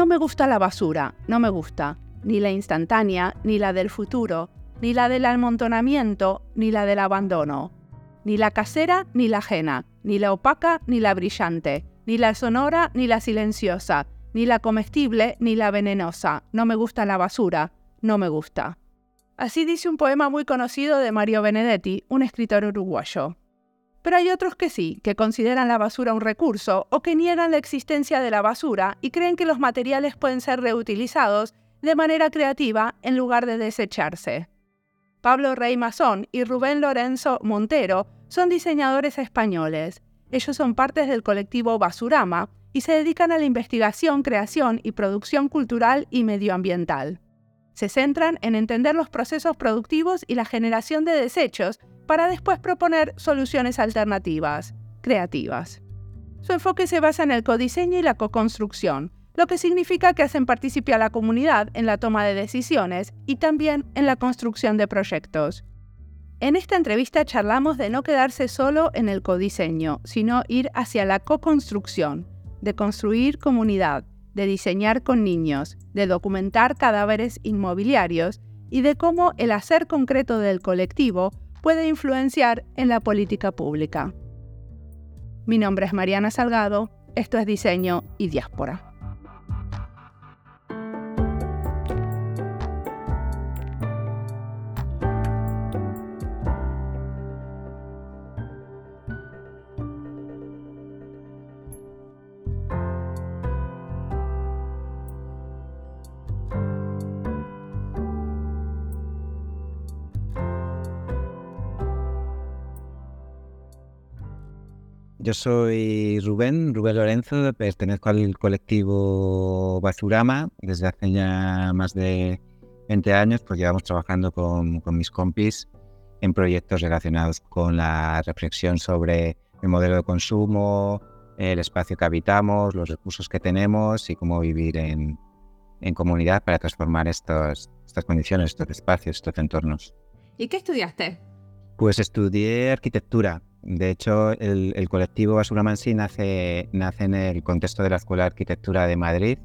No me gusta la basura, no me gusta. Ni la instantánea, ni la del futuro, ni la del amontonamiento, ni la del abandono. Ni la casera, ni la ajena, ni la opaca, ni la brillante, ni la sonora, ni la silenciosa, ni la comestible, ni la venenosa. No me gusta la basura, no me gusta. Así dice un poema muy conocido de Mario Benedetti, un escritor uruguayo. Pero hay otros que sí, que consideran la basura un recurso o que niegan la existencia de la basura y creen que los materiales pueden ser reutilizados de manera creativa en lugar de desecharse. Pablo Rey Mazón y Rubén Lorenzo Montero son diseñadores españoles. Ellos son partes del colectivo Basurama y se dedican a la investigación, creación y producción cultural y medioambiental. Se centran en entender los procesos productivos y la generación de desechos para después proponer soluciones alternativas, creativas. Su enfoque se basa en el codiseño y la co-construcción, lo que significa que hacen partícipe a la comunidad en la toma de decisiones y también en la construcción de proyectos. En esta entrevista charlamos de no quedarse solo en el codiseño, sino ir hacia la co-construcción, de construir comunidad, de diseñar con niños, de documentar cadáveres inmobiliarios y de cómo el hacer concreto del colectivo puede influenciar en la política pública. Mi nombre es Mariana Salgado, esto es Diseño y Diáspora. Yo soy Rubén, Rubén Lorenzo, pertenezco al colectivo Basurama desde hace ya más de 20 años, pues llevamos trabajando con, mis compis en proyectos relacionados con la reflexión sobre el modelo de consumo, el espacio que habitamos, los recursos que tenemos y cómo vivir en, comunidad para transformar estos, estas condiciones, estos espacios, estos entornos. ¿Y qué estudiaste? Pues estudié arquitectura de hecho, el, colectivo Basura Mansi nace, nace en el contexto de la Escuela de Arquitectura de Madrid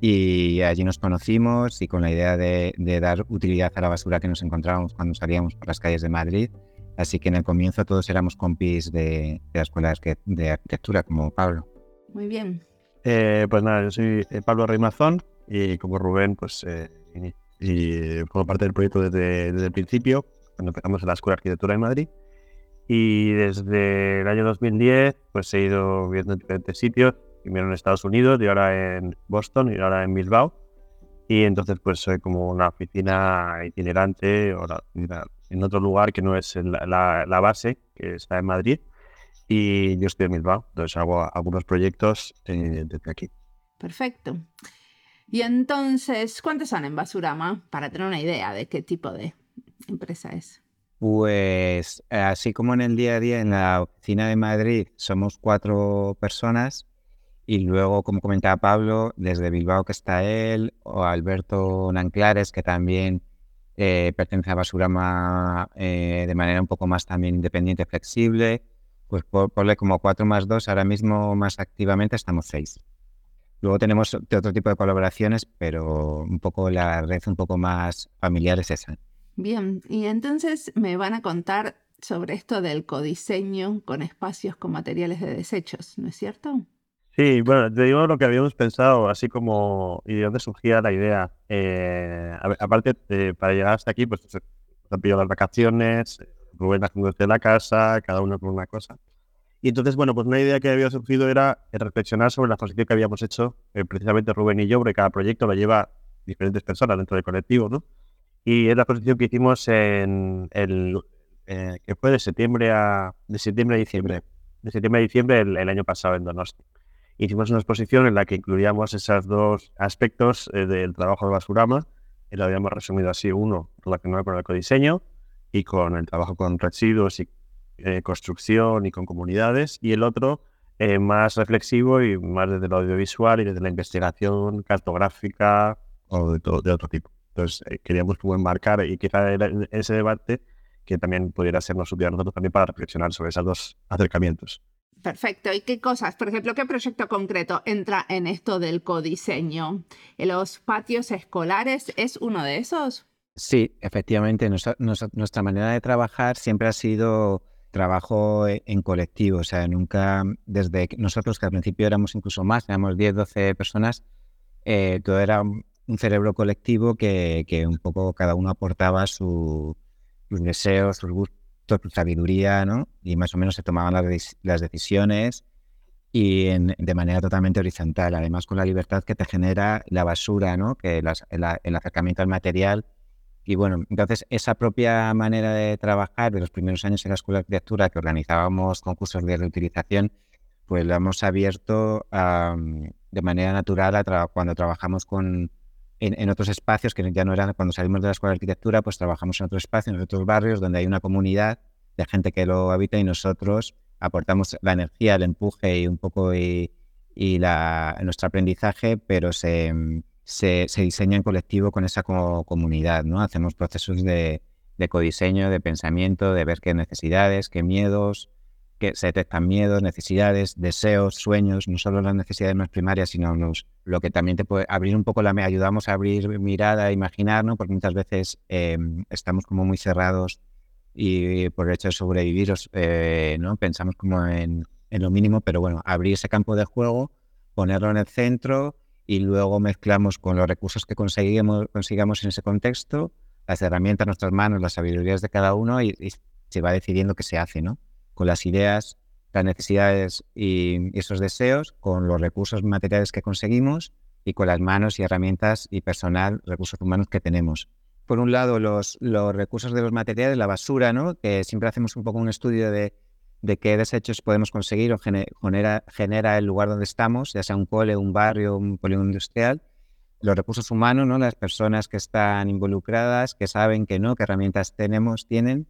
y allí nos conocimos y con la idea de, dar utilidad a la basura que nos encontrábamos cuando salíamos por las calles de Madrid. Así que en el comienzo todos éramos compis de, la Escuela de Arquitectura, como Pablo. Muy bien. Eh, pues nada, yo soy eh, Pablo Reymazón y como Rubén, pues eh, y, como parte del proyecto desde, desde el principio, cuando empezamos en la Escuela de Arquitectura de Madrid. Y desde el año 2010, pues he ido viendo en diferentes sitios, primero en Estados Unidos y ahora en Boston y ahora en Bilbao. Y entonces, pues soy como una oficina itinerante o en otro lugar que no es la, la, base, que está en Madrid. Y yo estoy en Bilbao, entonces hago algunos proyectos eh, desde aquí. Perfecto. Y entonces, ¿cuántos son en Basurama? Para tener una idea de qué tipo de empresa es. Pues así como en el día a día en la oficina de Madrid somos cuatro personas y luego, como comentaba Pablo, desde Bilbao que está él, o Alberto Nanclares, que también eh, pertenece a Basurama eh, de manera un poco más también independiente, flexible, pues por, ponle como cuatro más dos, ahora mismo más activamente estamos seis. Luego tenemos otro tipo de colaboraciones, pero un poco la red un poco más familiar es esa. Bien, y entonces me van a contar sobre esto del codiseño con espacios con materiales de desechos, ¿no es cierto? Sí, bueno, te digo lo que habíamos pensado, así como y de dónde surgía la idea. Eh, aparte, para llegar hasta aquí, pues se han pillado las vacaciones, Rubén haciendo desde la casa, cada uno con una cosa. Y entonces, bueno, pues una idea que había surgido era reflexionar sobre la exposición que habíamos hecho, eh, precisamente Rubén y yo, porque cada proyecto lo lleva diferentes personas dentro del colectivo, ¿no? Y es la exposición que hicimos en el eh, que fue de septiembre a de septiembre a diciembre. De septiembre a diciembre el, año pasado en Donosti. Hicimos una exposición en la que incluíamos esos dos aspectos eh, del trabajo de Basurama. Y lo habíamos resumido así, uno relacionado con el ecodiseño y con el trabajo con residuos y eh, construcción y con comunidades, y el otro más reflexivo y más desde lo audiovisual y desde la investigación cartográfica o de, todo, de otro tipo. Entonces, eh, queríamos como enmarcar y quizá ese debate que también pudiera sernos útil a nosotros también para reflexionar sobre esos dos acercamientos. Perfecto. ¿Y qué cosas? Por ejemplo, ¿qué proyecto concreto entra en esto del codiseño? ¿Los patios escolares es uno de esos? Sí, efectivamente. nuestra manera de trabajar siempre ha sido trabajo e, en colectivo. O sea, nunca, desde nosotros que al principio éramos incluso más, éramos 10, 12 personas, eh, todo era un cerebro colectivo que, un poco cada uno aportaba sus deseos, sus gustos tu sabiduría, ¿no? Y más o menos se tomaban las, decisiones y de manera totalmente horizontal, además con la libertad que te genera la basura, ¿no? Que el acercamiento al material. Y bueno, entonces esa propia manera de trabajar de los primeros años en la Escuela de Arquitectura, que organizábamos concursos de reutilización, pues lo hemos abierto de manera natural cuando trabajamos con, en, otros espacios que ya no eran, cuando salimos de la escuela de arquitectura, pues trabajamos en otros espacios, en otros barrios donde hay una comunidad de gente que lo habita y nosotros aportamos la energía, el empuje y un poco y, la, nuestro aprendizaje, pero se, se, diseña en colectivo con esa comunidad, ¿no? Hacemos procesos de codiseño, de pensamiento, de ver qué necesidades, qué miedos, que se detectan miedos, necesidades, deseos, sueños, no solo las necesidades más primarias, sino lo que también te puede abrir un poco la ayudamos a abrir mirada, imaginar, ¿no? Porque muchas veces em, estamos como muy cerrados y por el hecho de sobrevivir, eh, ¿no? Pensamos como en, lo mínimo, pero bueno, abrir ese campo de juego, ponerlo en el centro y luego mezclamos con los recursos que conseguimos, consigamos en ese contexto, las herramientas, nuestras manos, las sabidurías de cada uno y, y se va decidiendo qué se hace, ¿no? Con las ideas, las necesidades y, esos deseos, con los recursos materiales que conseguimos y con las manos y herramientas y personal, recursos humanos que tenemos. Por un lado, los, los recursos de los materiales, la basura, ¿no? que siempre hacemos un poco un estudio de, de qué desechos podemos conseguir o genera, genera el lugar donde estamos, ya sea un cole, un barrio, un polígono industrial. Los recursos humanos, ¿no? las personas que están involucradas, que saben que no, qué herramientas tenemos, tienen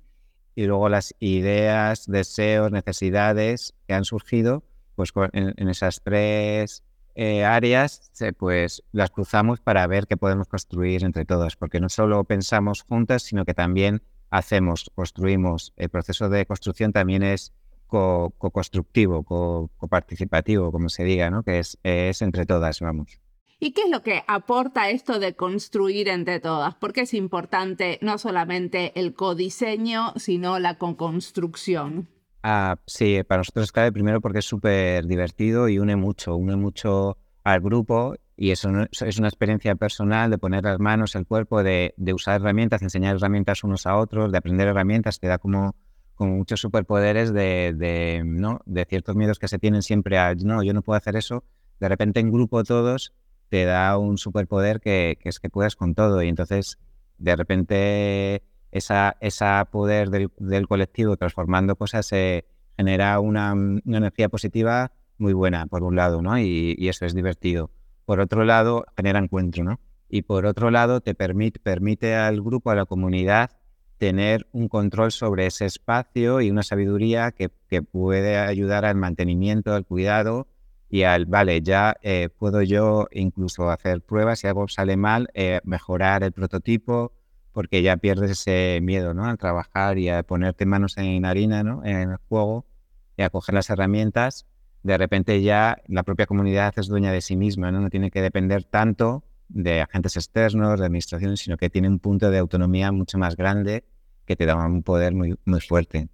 y luego las ideas, deseos, necesidades que han surgido, pues en, esas tres eh, áreas, pues las cruzamos para ver qué podemos construir entre todas, porque no solo pensamos juntas, sino que también hacemos, construimos. El proceso de construcción también es co-constructivo, co-participativo, como se diga, ¿no? que es, es entre todas, vamos. ¿Y qué es lo que aporta esto de construir entre todas? Porque es importante no solamente el codiseño, sino la construcción. Ah, sí, para nosotros es clave primero porque es súper divertido y une mucho, une mucho al grupo y eso es una experiencia personal de poner las manos, el cuerpo, de, usar herramientas, enseñar herramientas unos a otros, de aprender herramientas, te da como, como muchos superpoderes de, de, ¿no? de ciertos miedos que se tienen siempre a, no, yo no puedo hacer eso, de repente en grupo todos te da un superpoder que, es que puedes con todo. Y entonces, de repente, esa, poder del, colectivo transformando cosas se genera una, energía positiva muy buena, por un lado, ¿no? Y, eso es divertido. Por otro lado, genera encuentro, ¿no? Y por otro lado, te permite, permite al grupo, a la comunidad, tener un control sobre ese espacio y una sabiduría que, que puede ayudar al mantenimiento, al cuidado y al, vale, ya eh, puedo yo incluso hacer pruebas, si algo sale mal, eh, mejorar el prototipo, porque ya pierdes ese miedo, ¿no? Al trabajar y a ponerte manos en harina, ¿no? En el juego y a coger las herramientas, de repente ya la propia comunidad es dueña de sí misma, ¿no? No tiene que depender tanto de agentes externos, de administraciones, sino que tiene un punto de autonomía mucho más grande que te da un poder muy, muy fuerte.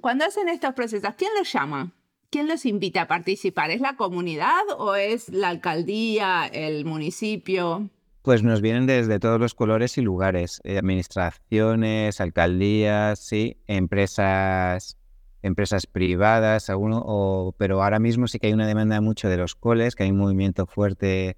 Cuando hacen estos procesos, ¿quién los llama? ¿Quién los invita a participar? ¿Es la comunidad o es la alcaldía, el municipio? Pues nos vienen desde todos los colores y lugares, eh, administraciones, alcaldías, sí, empresas, empresas privadas, alguno, o, pero ahora mismo sí que hay una demanda mucho de los coles, que hay un movimiento fuerte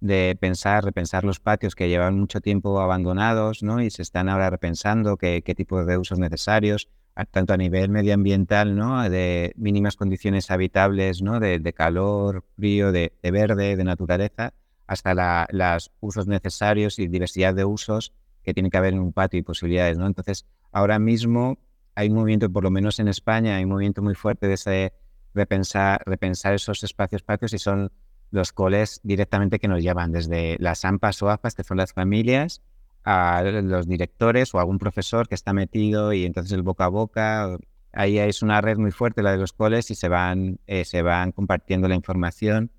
de pensar, repensar los patios que llevan mucho tiempo abandonados, ¿no? Y se están ahora repensando qué, qué tipo de usos necesarios tanto a nivel medioambiental, ¿no? de mínimas condiciones habitables, ¿no? de, calor, frío, de, verde, de naturaleza, hasta los usos necesarios y diversidad de usos que tiene que haber en un patio y posibilidades. ¿no? Entonces, ahora mismo hay un movimiento, por lo menos en España, hay un movimiento muy fuerte de repensar esos espacios patios y son los coles directamente que nos llevan desde las AMPAs o AFAS, que son las familias, a los directores o algún profesor que está metido y entonces el boca a boca ahí es una red muy fuerte, la de los coles, y se van, eh, se van compartiendo la información.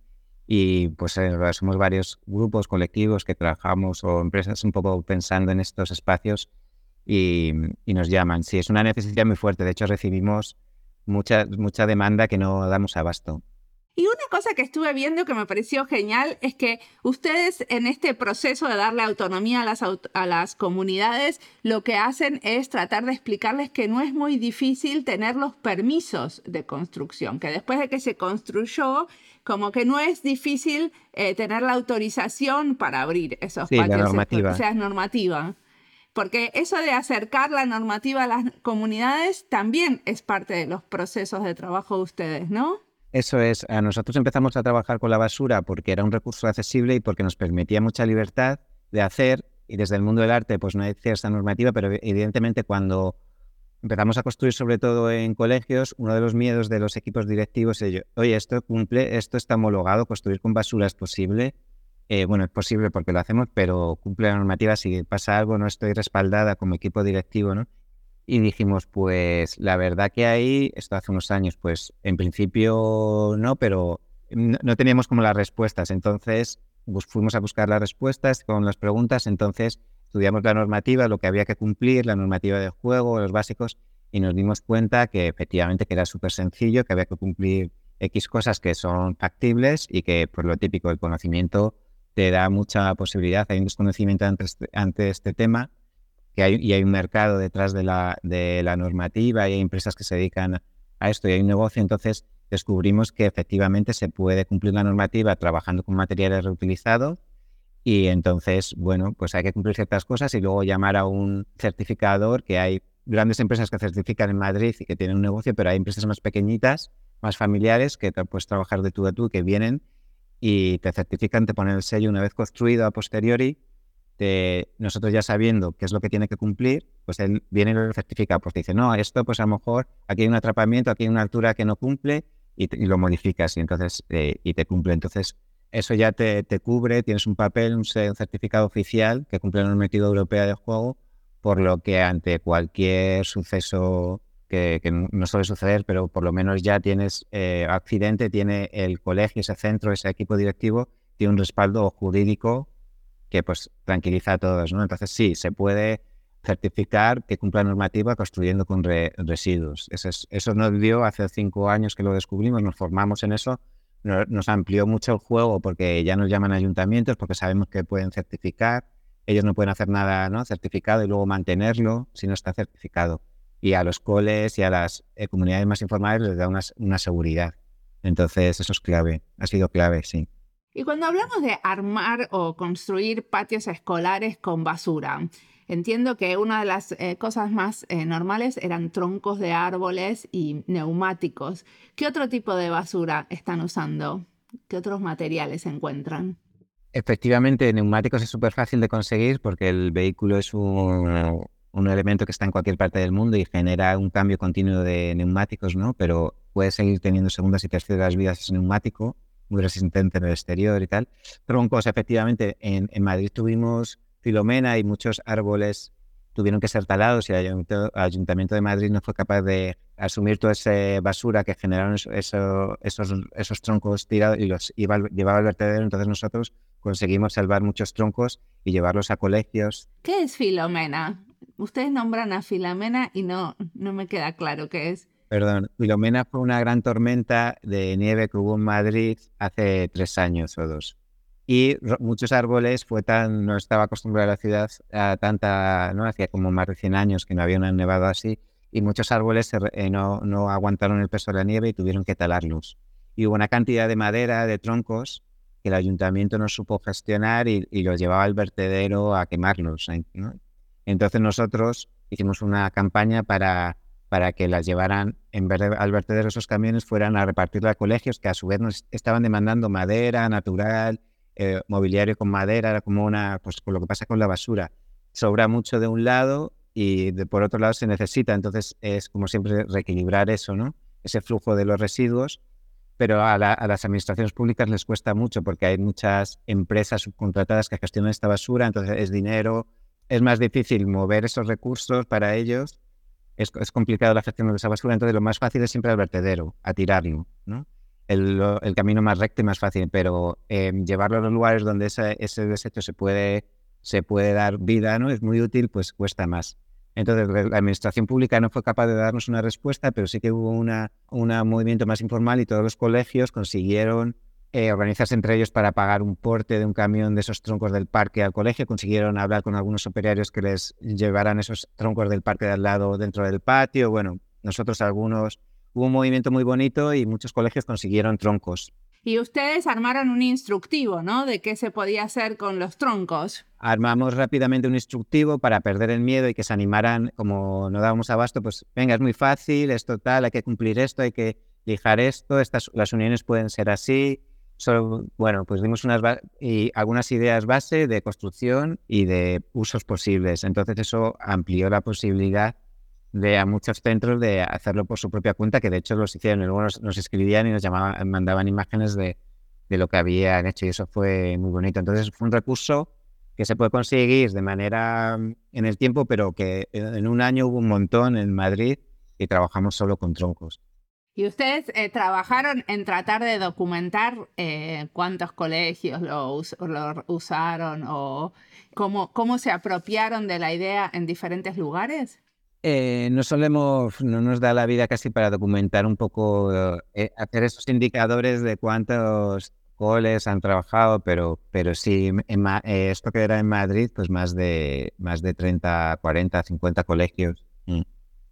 Y pues eh, somos varios grupos, colectivos que trabajamos o empresas un poco pensando en estos espacios y, y nos llaman. Sí, es una necesidad muy fuerte. De hecho, recibimos mucha, mucha demanda que no damos abasto. Y una cosa que estuve viendo que me pareció genial es que ustedes en este proceso de darle autonomía a las, a las comunidades, lo que hacen es tratar de explicarles que no es muy difícil tener los permisos de construcción, que después de que se construyó, como que no es difícil eh, tener la autorización para abrir esos sí, patios. La normativa. O sea, es normativa. Porque eso de acercar la normativa a las comunidades también es parte de los procesos de trabajo de ustedes, ¿no? Eso es, nosotros empezamos a trabajar con la basura porque era un recurso accesible y porque nos permitía mucha libertad de hacer, y desde el mundo del arte pues no hay cierta normativa, pero evidentemente cuando empezamos a construir sobre todo en colegios, uno de los miedos de los equipos directivos es, oye, esto cumple, esto está homologado, construir con basura es posible. Eh, bueno, es posible porque lo hacemos, pero cumple la normativa, si pasa algo no estoy respaldada como equipo directivo, ¿no? Y dijimos, pues la verdad que ahí, esto hace unos años, pues en principio no, pero no, teníamos como las respuestas. Entonces pues, fuimos a buscar las respuestas con las preguntas, entonces estudiamos la normativa, lo que había que cumplir, la normativa de juego, los básicos, y nos dimos cuenta que efectivamente que era súper sencillo, que había que cumplir X cosas que son factibles y que por lo típico el conocimiento te da mucha posibilidad. Hay un desconocimiento ante este, ante este tema que hay, y hay un mercado detrás de la, de la normativa y hay empresas que se dedican a esto y hay un negocio, entonces descubrimos que efectivamente se puede cumplir la normativa trabajando con materiales reutilizados y entonces, bueno, pues hay que cumplir ciertas cosas y luego llamar a un certificador, que hay grandes empresas que certifican en Madrid y que tienen un negocio, pero hay empresas más pequeñitas, más familiares, que puedes trabajar de tú a tú, que vienen y te certifican, te ponen el sello una vez construido a posteriori nosotros ya sabiendo qué es lo que tiene que cumplir, pues él viene y lo certifica, pues dice, no, esto pues a lo mejor aquí hay un atrapamiento, aquí hay una altura que no cumple y, lo modificas y entonces eh, y te cumple. Entonces eso ya te, cubre, tienes un papel, un, certificado oficial que cumple la normativa europea de juego, por lo que ante cualquier suceso que, no suele suceder, pero por lo menos ya tienes eh, accidente, tiene el colegio, ese centro, ese equipo directivo, tiene un respaldo jurídico que pues tranquiliza a todos, ¿no? Entonces sí, se puede certificar que cumpla normativa construyendo con residuos. Eso, es, eso nos dio hace cinco años que lo descubrimos, nos formamos en eso, nos, amplió mucho el juego porque ya nos llaman ayuntamientos, porque sabemos que pueden certificar, ellos no pueden hacer nada ¿no? certificado y luego mantenerlo si no está certificado. Y a los coles y a las eh, comunidades más informales les da una, una seguridad. Entonces eso es clave, ha sido clave, sí. Y cuando hablamos de armar o construir patios escolares con basura, entiendo que una de las eh, cosas más eh, normales eran troncos de árboles y neumáticos. ¿Qué otro tipo de basura están usando? ¿Qué otros materiales encuentran? Efectivamente, neumáticos es súper fácil de conseguir porque el vehículo es un, un, elemento que está en cualquier parte del mundo y genera un cambio continuo de neumáticos, ¿no? Pero puede seguir teniendo segundas y terceras vidas ese neumático muy resistente en el exterior y tal. Troncos, efectivamente, en, en Madrid tuvimos Filomena y muchos árboles tuvieron que ser talados y el Ayuntamiento, de Madrid no fue capaz de asumir toda esa basura que generaron esos, esos troncos tirados y los iba, llevaba al vertedero. Entonces nosotros conseguimos salvar muchos troncos y llevarlos a colegios. ¿Qué es Filomena? Ustedes nombran a Filomena y no, no me queda claro qué es. Perdón, Filomena fue una gran tormenta de nieve que hubo en Madrid hace tres años o dos. Y muchos árboles, no estaba acostumbrada la ciudad a tanta, ¿no? Hacía como más de 100 años que no había una nevado así, y muchos árboles eh, no, aguantaron el peso de la nieve y tuvieron que talarlos. Y hubo una cantidad de madera, de troncos, que el ayuntamiento no supo gestionar y, y los llevaba al vertedero a quemarlos. Entonces nosotros hicimos una campaña para para que las llevaran, al vertedero esos camiones, fueran a repartir a colegios que a su vez nos estaban demandando madera natural, eh, mobiliario con madera, era como una, pues con lo que pasa con la basura. Sobra mucho de un lado y de, por otro lado se necesita, entonces es como siempre reequilibrar eso, ¿no? Ese flujo de los residuos, pero a las administraciones públicas les cuesta mucho porque hay muchas empresas subcontratadas que gestionan esta basura, entonces es dinero, es más difícil mover esos recursos para ellos es, complicado la gestión de esa basura, entonces lo más fácil es siempre al vertedero, a tirarlo, ¿no? El, camino más recto y más fácil, pero eh, llevarlo a los lugares donde ese, ese desecho se puede, se puede dar vida, ¿no? Es muy útil, pues cuesta más. Entonces, la administración pública no fue capaz de darnos una respuesta, pero sí que hubo una, un movimiento más informal y todos los colegios consiguieron eh, organizarse entre ellos para pagar un porte de un camión de esos troncos del parque al colegio. Consiguieron hablar con algunos operarios que les llevaran esos troncos del parque de al lado dentro del patio. Bueno, nosotros algunos, hubo un movimiento muy bonito y muchos colegios consiguieron troncos. Y ustedes armaron un instructivo, ¿no? De qué se podía hacer con los troncos. Armamos rápidamente un instructivo para perder el miedo y que se animaran, como no dábamos abasto, pues venga, es muy fácil, es total, hay que cumplir esto, hay que lijar esto, estas, las uniones pueden ser así. Solo, bueno, pues dimos unas y algunas ideas base de construcción y de usos posibles. Entonces eso amplió la posibilidad de a muchos centros de hacerlo por su propia cuenta, que de hecho los hicieron, luego nos, escribían y nos llamaban, mandaban imágenes de, de, lo que habían hecho y eso fue muy bonito. Entonces fue un recurso que se puede conseguir de manera mm, en el tiempo, pero que en un año hubo un montón en Madrid y trabajamos solo con troncos. ¿Y ustedes eh, trabajaron en tratar de documentar eh, cuántos colegios lo, lo, usaron o cómo, cómo se apropiaron de la idea en diferentes lugares? Eh, no solemos, no nos da la vida casi para documentar un poco, hacer esos indicadores de cuántos coles han trabajado, pero, pero sí, esto que era en Madrid, pues más de, más de 30, 40, 50 colegios. Mm,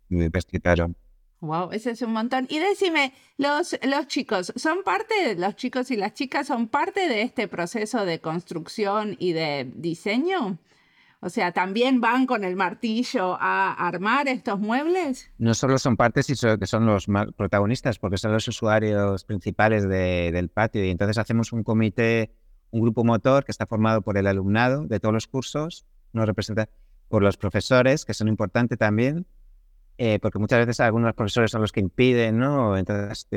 me pesquitaron. Wow, ese es un montón. Y decime, los, los chicos, ¿son parte, los chicos y las chicas son parte de este proceso de construcción y de diseño? O sea, ¿también van con el martillo a armar estos muebles? No solo son partes, sino que son los protagonistas, porque son los usuarios principales del patio. Y entonces hacemos un comité, un grupo motor que está formado por el alumnado de todos los cursos, nos representa por los profesores, que son importantes también, eh, porque muchas veces algunos profesores son los que impiden, ¿no? Entonces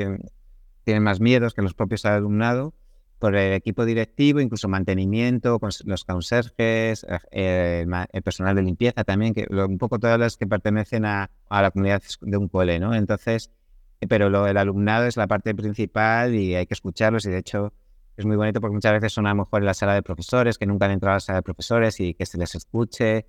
tienen más miedos que los propios alumnado por el equipo directivo, incluso mantenimiento, los conserjes, eh, el, personal de limpieza también, que un poco todas las que pertenecen a, la comunidad de un cole, ¿no? Entonces, eh, pero lo, el alumnado es la parte principal y hay que escucharlos y de hecho es muy bonito porque muchas veces son a lo mejor en la sala de profesores, que nunca han entrado a la sala de profesores y que se les escuche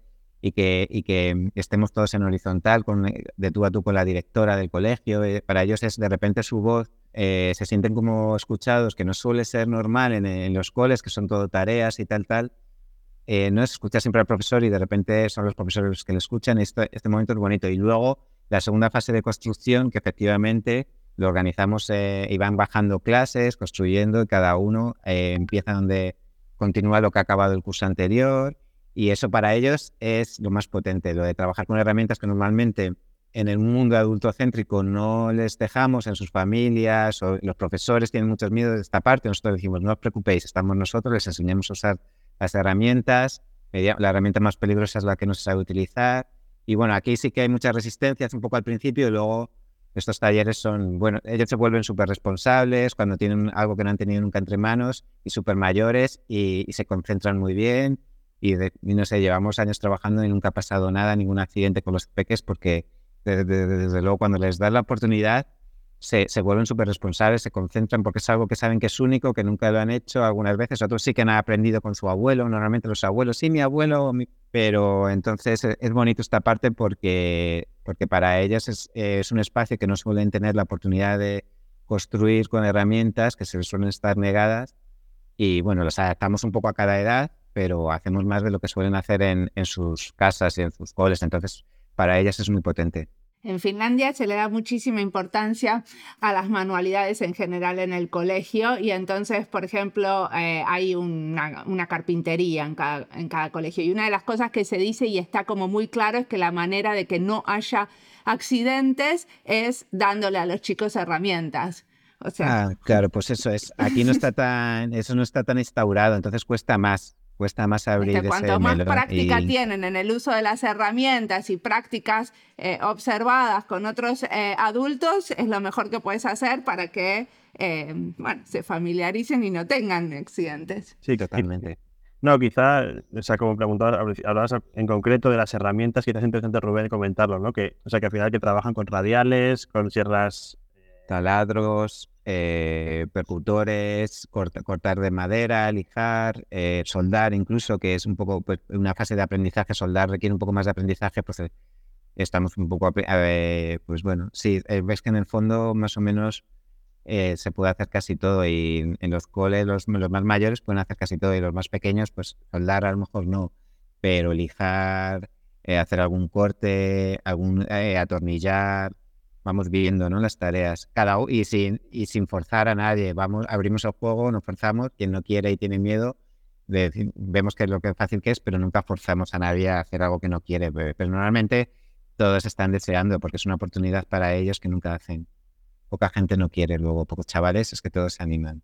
y que, y que estemos todos en horizontal, con, de tú a tú con la directora del colegio. Eh, para ellos es de repente su voz eh, se sienten como escuchados, que no suele ser normal en, los coles, que son todo tareas y tal, tal. Eh, no es escuchar siempre al profesor y de repente son los profesores los que le escuchan. Esto, este momento es bonito. Y luego la segunda fase de construcción, que efectivamente lo organizamos eh, y van bajando clases, construyendo, y cada uno empieza donde continúa lo que ha acabado el curso anterior. Y eso para ellos es lo más potente, lo de trabajar con herramientas que normalmente en el mundo adultocéntrico no les dejamos en sus familias o los profesores tienen muchos miedos de esta parte, nosotros decimos, no os preocupéis, estamos nosotros, les enseñamos a usar las herramientas, la herramienta más peligrosa es la que no se sabe utilizar. Y bueno, aquí sí que hay muchas resistencias un poco al principio y luego estos talleres son, bueno, ellos se vuelven súper responsables cuando tienen algo que no han tenido nunca entre manos y súper mayores y, se concentran muy bien. Y, y, no sé, llevamos años trabajando y nunca ha pasado nada, ningún accidente con los peques porque desde, luego, cuando les das la oportunidad, se, se vuelven súper responsables, se concentran porque es algo que saben que es único, que nunca lo han hecho algunas veces. Otros sí que han aprendido con su abuelo, normalmente los abuelos, sí, mi abuelo, pero entonces e, es bonito esta parte porque, porque para ellas es, es un espacio que no suelen tener la oportunidad de construir con herramientas que se les suelen estar negadas. Y bueno, los adaptamos un poco a cada edad, pero hacemos más de lo que suelen hacer en, en sus casas y en sus coles. Entonces, para ellas es muy potente. En Finlandia se le da muchísima importancia a las manualidades en general en el colegio y entonces, por ejemplo, eh, hay una, carpintería en cada, en cada, colegio y una de las cosas que se dice y está como muy claro es que la manera de que no haya accidentes es dándole a los chicos herramientas. O sea, ah, claro, pues eso es. Aquí no está tan, eso no está tan instaurado, entonces cuesta más cuesta más abrir este, Cuanto más práctica tienen en el uso de las herramientas y prácticas eh, observadas con otros eh, adultos, es lo mejor que puedes hacer para que eh, bueno, se familiaricen y no tengan accidentes. Sí, totalmente. No, quizá, o sea, como preguntabas, hablabas en concreto de las herramientas, quizás es interesante Rubén comentarlo, ¿no? Que, o sea, que al final que trabajan con radiales, con sierras... Taladros, eh, percutores, cortar de madera, lijar, eh, soldar incluso, que es un poco pues, una fase de aprendizaje, soldar requiere un poco más de aprendizaje, pues eh, estamos un poco, pues bueno, sí, ves que en el fondo más o menos se puede hacer casi todo y en los coles los, los, más mayores pueden hacer casi todo y los más pequeños pues soldar a lo mejor no, pero lijar, hacer algún corte, algún atornillar, vamos viendo ¿no? las tareas. Cada y sin y sin forzar a nadie. Vamos abrimos el juego nos forzamos. Quien no quiere y tiene miedo vemos que es lo que fácil que es pero nunca forzamos a nadie a hacer algo que no quiere pero normalmente todos están deseando porque es una oportunidad para ellos que nunca hacen. Poca gente no quiere luego pocos chavales es que todos se animan.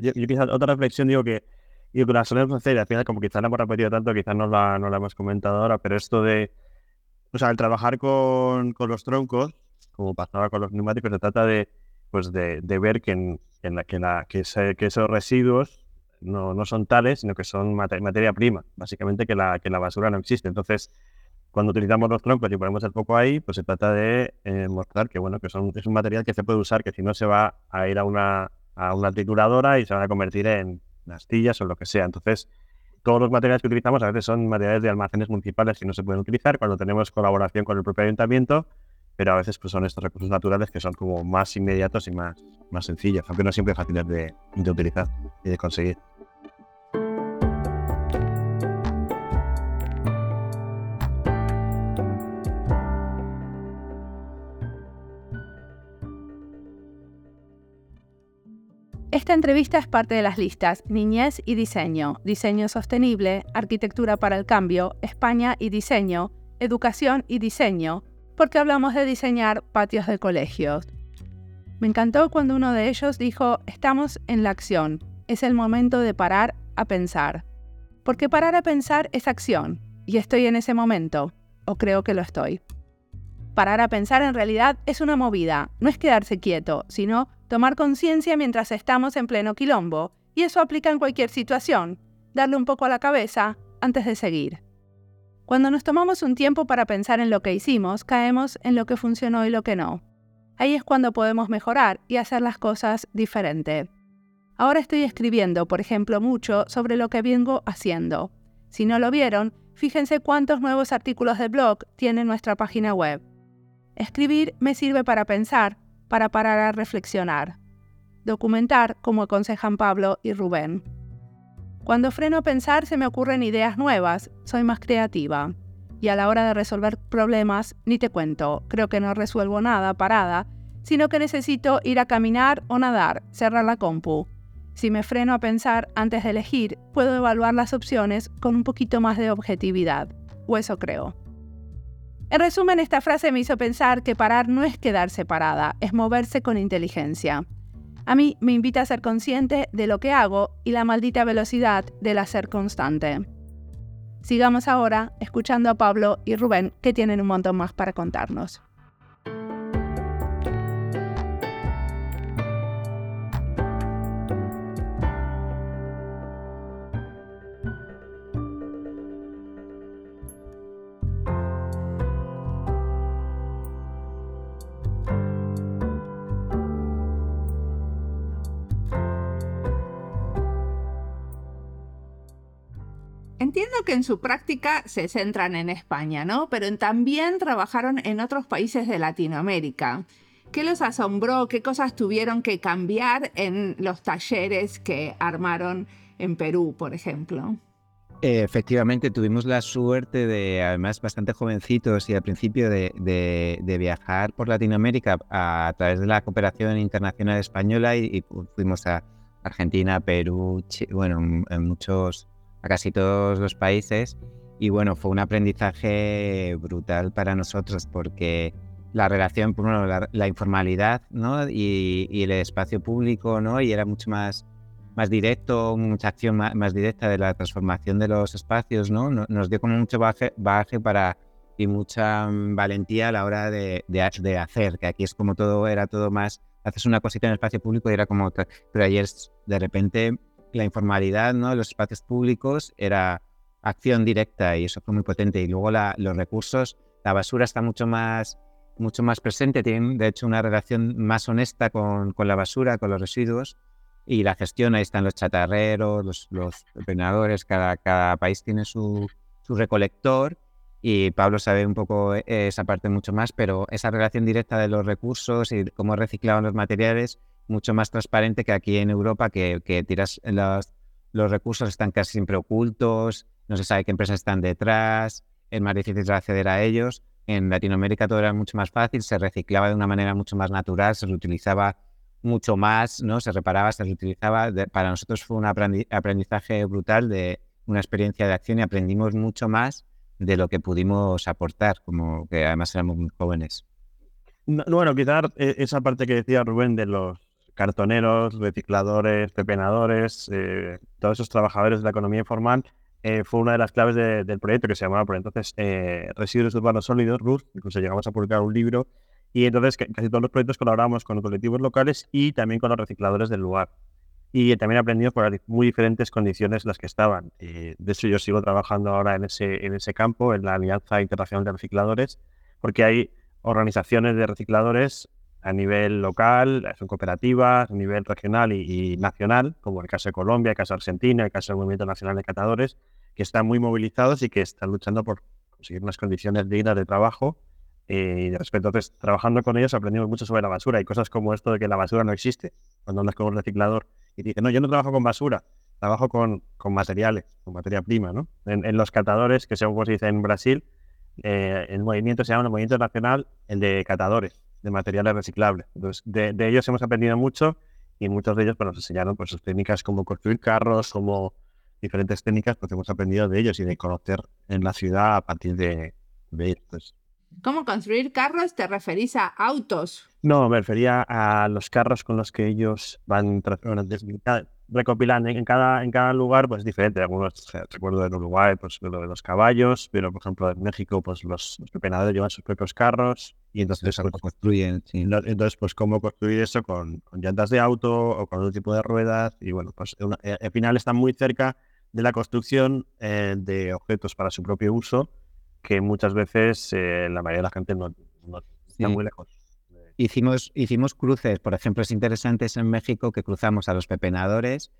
Yo, quizás otra reflexión digo que yo que la solemos hacer al final como quizás la hemos repetido tanto quizás no la, no la hemos comentado ahora pero esto de o sea, el trabajar con, con los troncos como pasaba con los neumáticos, se trata de, pues de, ver que, en, la, que, la, que, que, esos residuos no, no, son tales, sino que son materia prima. Básicamente que la, que la basura no existe. Entonces, cuando utilizamos los troncos y ponemos el foco ahí, pues se trata de eh, mostrar que, bueno, que son, es un material que se puede usar, que si no se va a ir a una, a una trituradora y se van a convertir en astillas o lo que sea. Entonces, todos los materiales que utilizamos a veces son materiales de almacenes municipales que no se pueden utilizar. Cuando tenemos colaboración con el propio ayuntamiento, pero a veces pues, son estos recursos naturales que son como más inmediatos y más, más sencillos, aunque no siempre fáciles de, de utilizar y de conseguir. Esta entrevista es parte de las listas Niñez y Diseño, Diseño Sostenible, Arquitectura para el Cambio, España y Diseño, Educación y Diseño, porque hablamos de diseñar patios de colegios. Me encantó cuando uno de ellos dijo, estamos en la acción, es el momento de parar a pensar. Porque parar a pensar es acción, y estoy en ese momento, o creo que lo estoy. Parar a pensar en realidad es una movida, no es quedarse quieto, sino tomar conciencia mientras estamos en pleno quilombo, y eso aplica en cualquier situación, darle un poco a la cabeza antes de seguir. Cuando nos tomamos un tiempo para pensar en lo que hicimos, caemos en lo que funcionó y lo que no. Ahí es cuando podemos mejorar y hacer las cosas diferente. Ahora estoy escribiendo, por ejemplo, mucho sobre lo que vengo haciendo. Si no lo vieron, fíjense cuántos nuevos artículos de blog tiene nuestra página web. Escribir me sirve para pensar, para parar a reflexionar. Documentar, como aconsejan Pablo y Rubén. Cuando freno a pensar se me ocurren ideas nuevas, soy más creativa. Y a la hora de resolver problemas, ni te cuento, creo que no resuelvo nada parada, sino que necesito ir a caminar o nadar, cerrar la compu. Si me freno a pensar antes de elegir, puedo evaluar las opciones con un poquito más de objetividad, o eso creo. En resumen, esta frase me hizo pensar que parar no es quedarse parada, es moverse con inteligencia a mí me invita a ser consciente de lo que hago y la maldita velocidad del hacer constante. Sigamos ahora escuchando a Pablo y Rubén que tienen un montón más para contarnos. Que en su práctica se centran en España, ¿no? Pero también trabajaron en otros países de Latinoamérica. ¿Qué los asombró? ¿Qué cosas tuvieron que cambiar en los talleres que armaron en Perú, por ejemplo? Efectivamente, tuvimos la suerte de, además, bastante jovencitos y al principio de, viajar por Latinoamérica a, través de la cooperación internacional española y, fuimos a Argentina, Perú, bueno, en muchos a casi todos los países y bueno, fue un aprendizaje brutal para nosotros porque la relación, bueno, la, informalidad ¿no? y, el espacio público ¿no? y era mucho más, más directo, mucha acción más, directa de la transformación de los espacios, ¿no? Nos dio como mucho baje, para y mucha mm, valentía a la hora de, de, hacer, que aquí es como todo, era todo más, haces una cosita en el espacio público y era como, pero ayer de repente la informalidad, ¿no? Los espacios públicos era acción directa y eso fue muy potente. Y luego los recursos, la basura está mucho más, mucho más presente, tienen de hecho una relación más honesta con, con la basura, con los residuos y la gestión, ahí están los chatarreros, los, los cada, cada país tiene su, su recolector y Pablo sabe un poco esa parte mucho más, pero esa relación directa de los recursos y cómo reciclaban los materiales, mucho más transparente que aquí en Europa, que, que tiras los, los recursos están casi siempre ocultos, no se sabe qué empresas están detrás, es más difícil acceder a ellos. En Latinoamérica todo era mucho más fácil, se reciclaba de una manera mucho más natural, se reutilizaba mucho más, ¿no? Se reparaba, se reutilizaba. para nosotros fue un aprendizaje brutal de una experiencia de acción y aprendimos mucho más de lo que pudimos aportar, como que además éramos muy jóvenes. bueno, quizás e, esa parte que decía Rubén de los cartoneros, recicladores, pepenadores, eh, todos esos trabajadores de la economía informal, eh, fue una de las claves del proyecto que se llamaba por entonces eh, Residuos Urbanos Sólidos, RUS, incluso llegamos a publicar un libro, y entonces casi todos los proyectos colaboramos con los colectivos locales y también con los recicladores del lugar. Y también aprendimos por muy diferentes condiciones las que estaban. de hecho, yo sigo trabajando ahora en ese, en ese campo, en la Alianza Internacional de Recicladores, porque hay organizaciones de recicladores a nivel local, son cooperativas, a nivel regional y, nacional, como el caso de Colombia, el caso de Argentina, el caso del Movimiento Nacional de Catadores, que están muy movilizados y que están luchando por conseguir unas condiciones dignas de trabajo. Eh, y de entonces, trabajando con ellos aprendimos mucho sobre la basura y cosas como esto de que la basura no existe. Cuando hablas con un reciclador y dice, no, yo no trabajo con basura, trabajo con, con materiales, con materia prima, ¿no? En, los catadores, que según se dice en Brasil, eh, el movimiento se llama el Movimiento Nacional, el de catadores de materiales reciclables. Entonces, de, ellos hemos aprendido mucho y muchos de ellos pues, nos enseñaron pues, sus técnicas como construir carros, como diferentes técnicas, pues hemos aprendido de ellos y de conocer en la ciudad a partir de, de pues. ¿Cómo construir carros? ¿Te referís a autos? No, me refería a los carros con los que ellos van recopilando en cada, en cada lugar, pues diferente. Algunos, recuerdo en Uruguay, pues lo de los caballos, pero por ejemplo en México, pues los, los pepenadores llevan sus propios carros y entonces pues, construyen. Entonces, pues cómo construir eso con, llantas de auto o con otro tipo de ruedas. Y bueno, pues eh, al final están muy cerca de la construcción eh, de objetos para su propio uso, que muchas veces eh, la mayoría de la gente no, está muy lejos. Hicimos, hicimos cruces, por ejemplo, es interesante en México que cruzamos a los pepenadores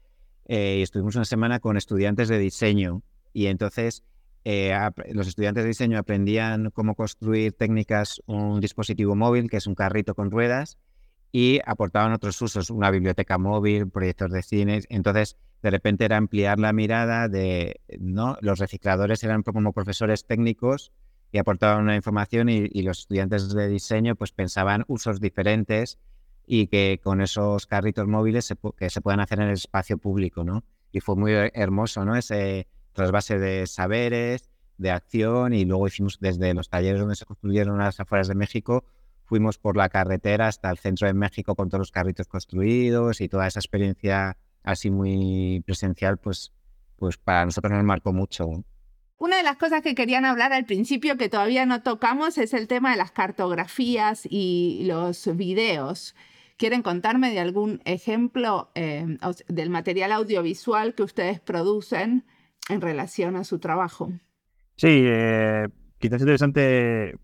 y estuvimos una semana con estudiantes de diseño y entonces eh, los estudiantes de diseño aprendían cómo construir técnicas, un dispositivo móvil, que es un carrito con ruedas, y aportaban otros usos, una biblioteca móvil, proyectos de cine. Entonces, de repente era ampliar la mirada de, ¿no? Los recicladores eran como profesores técnicos y aportaban una información y, los estudiantes de diseño pues pensaban usos diferentes y que con esos carritos móviles se, que se puedan hacer en el espacio público, ¿no? Y fue muy hermoso, ¿no? Ese, trasvase de saberes, de acción y luego hicimos desde los talleres donde se construyeron las afueras de México, fuimos por la carretera hasta el centro de México con todos los carritos construidos y toda esa experiencia así muy presencial, pues, pues para nosotros nos marcó mucho. Una de las cosas que querían hablar al principio que todavía no tocamos es el tema de las cartografías y los videos. ¿Quieren contarme de algún ejemplo eh, del material audiovisual que ustedes producen en relación a su trabajo. Sí, eh, quizás es interesante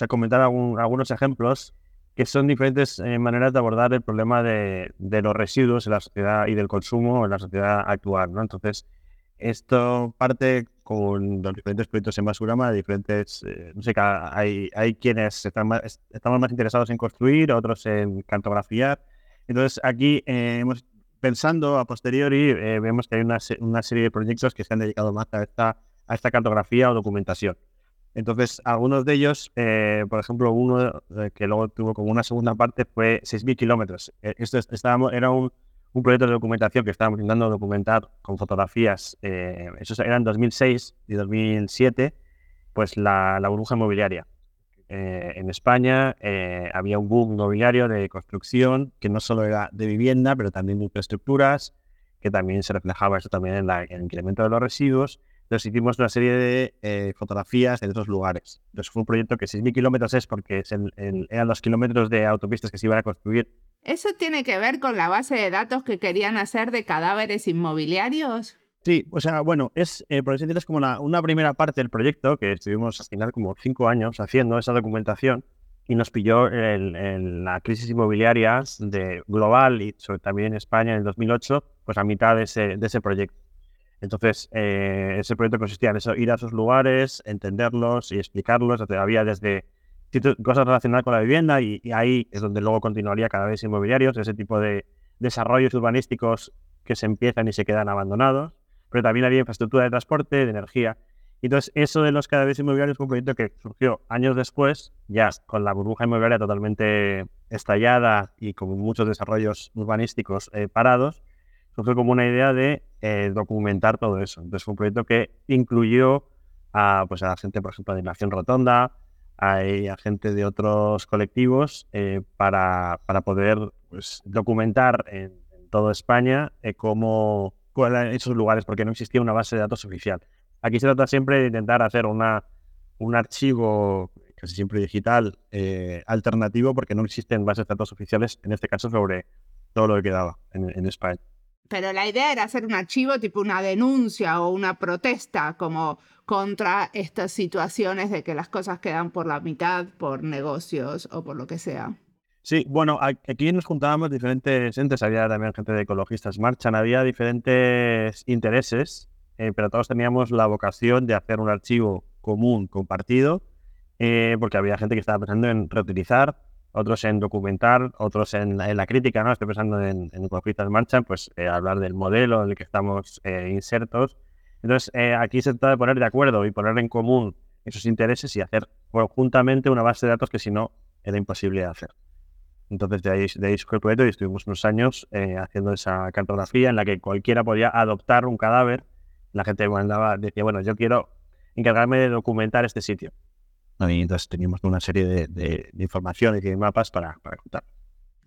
o comentar algunos ejemplos que son diferentes eh, maneras de abordar el problema de, los residuos en la sociedad y del consumo en la sociedad actual. ¿no? Entonces, esto parte con los diferentes proyectos en Basurama, diferentes, eh, no sé, hay, hay quienes están más, estamos más interesados en construir, otros en cartografiar. Entonces, aquí hemos pensando a posteriori, eh, vemos que hay una, una, serie de proyectos que se han dedicado más a esta, a esta cartografía o documentación. Entonces, algunos de ellos, eh, por ejemplo, uno eh, que luego tuvo como una segunda parte fue 6.000 kilómetros. esto estábamos, era un, un, proyecto de documentación que estábamos intentando documentar con fotografías. esos eran 2006 y 2007, pues la, la burbuja inmobiliaria. Eh, en España eh, había un boom inmobiliario de construcción que no solo era de vivienda, pero también de infraestructuras, que también se reflejaba eso también en, el incremento de los residuos. Entonces hicimos una serie de eh, fotografías de esos lugares. Entonces fue un proyecto que 6.000 kilómetros es porque eran los kilómetros de autopistas que se iban a construir ¿Eso tiene que ver con la base de datos que querían hacer de cadáveres inmobiliarios? Sí, o sea, bueno, es, eh, por decirlo, es como una, primera parte del proyecto que estuvimos al final como cinco años haciendo esa documentación y nos pilló el, la crisis inmobiliaria de global y sobre, también en España en el 2008, pues a mitad de ese, de ese proyecto. Entonces, eh, ese proyecto consistía en eso, ir a esos lugares, entenderlos y explicarlos. Había desde cosas relacionadas con la vivienda y, ahí es donde luego continuaría cada vez inmobiliarios, ese tipo de desarrollos urbanísticos que se empiezan y se quedan abandonados, pero también había infraestructura de transporte, de energía. Entonces, eso de los cada vez inmobiliarios fue un proyecto que surgió años después, ya con la burbuja inmobiliaria totalmente estallada y con muchos desarrollos urbanísticos eh, parados, surgió como una idea de eh, documentar todo eso. Entonces, fue un proyecto que incluyó a, pues, a la gente, por ejemplo, de Nación Rotonda, hay a gente de otros colectivos eh, para, para, poder pues, documentar en, toda España eh, cómo eran esos lugares, porque no existía una base de datos oficial. Aquí se trata siempre de intentar hacer una, un archivo casi siempre digital eh, alternativo, porque no existen bases de datos oficiales, en este caso, sobre todo lo que quedaba en España. Pero la idea era hacer un archivo tipo una denuncia o una protesta como contra estas situaciones de que las cosas quedan por la mitad por negocios o por lo que sea. Sí, bueno, aquí nos juntábamos diferentes entes, había también gente de ecologistas marchan, había diferentes intereses, eh, pero todos teníamos la vocación de hacer un archivo común, compartido, eh, porque había gente que estaba pensando en reutilizar otros en documentar, otros en, la crítica, ¿no? Estoy pensando en, en Conflictos pues eh, hablar del modelo en el que estamos eh, insertos. Entonces, eh, aquí se trata de poner de acuerdo y poner en común esos intereses y hacer conjuntamente una base de datos que si no era imposible hacer. Entonces, de ahí, de ahí el proyecto y estuvimos unos años haciendo esa cartografía en la que cualquiera podía adoptar un cadáver. La gente mandaba, decía, bueno, yo quiero encargarme de documentar este sitio. Y entonces teníamos una serie de, de, informaciones y de mapas para, para contar.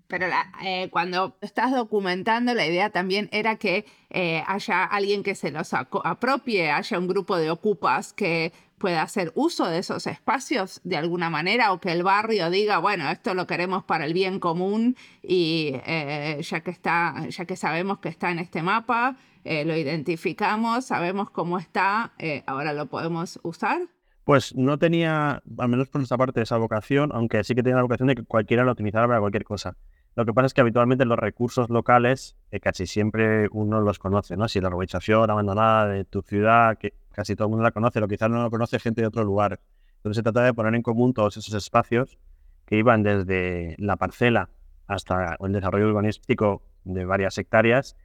Pero eh, cuando estás documentando, la idea también era que eh, haya alguien que se los apropie, haya un grupo de ocupas que pueda hacer uso de esos espacios de alguna manera o que el barrio diga, bueno, esto lo queremos para el bien común y eh, ya, que está, ya que sabemos que está en este mapa, lo identificamos, sabemos cómo está, ahora lo podemos usar. Pues no tenía, al menos por nuestra parte, esa vocación, aunque sí que tenía la vocación de que cualquiera lo utilizara para cualquier cosa. Lo que pasa es que habitualmente los recursos locales eh, casi siempre uno los conoce, ¿no? Si la urbanización abandonada de tu ciudad, que casi todo el mundo la conoce, pero quizás no lo conoce gente de otro lugar. Entonces se trata de poner en común todos esos espacios que iban desde la parcela hasta el desarrollo urbanístico de varias hectáreas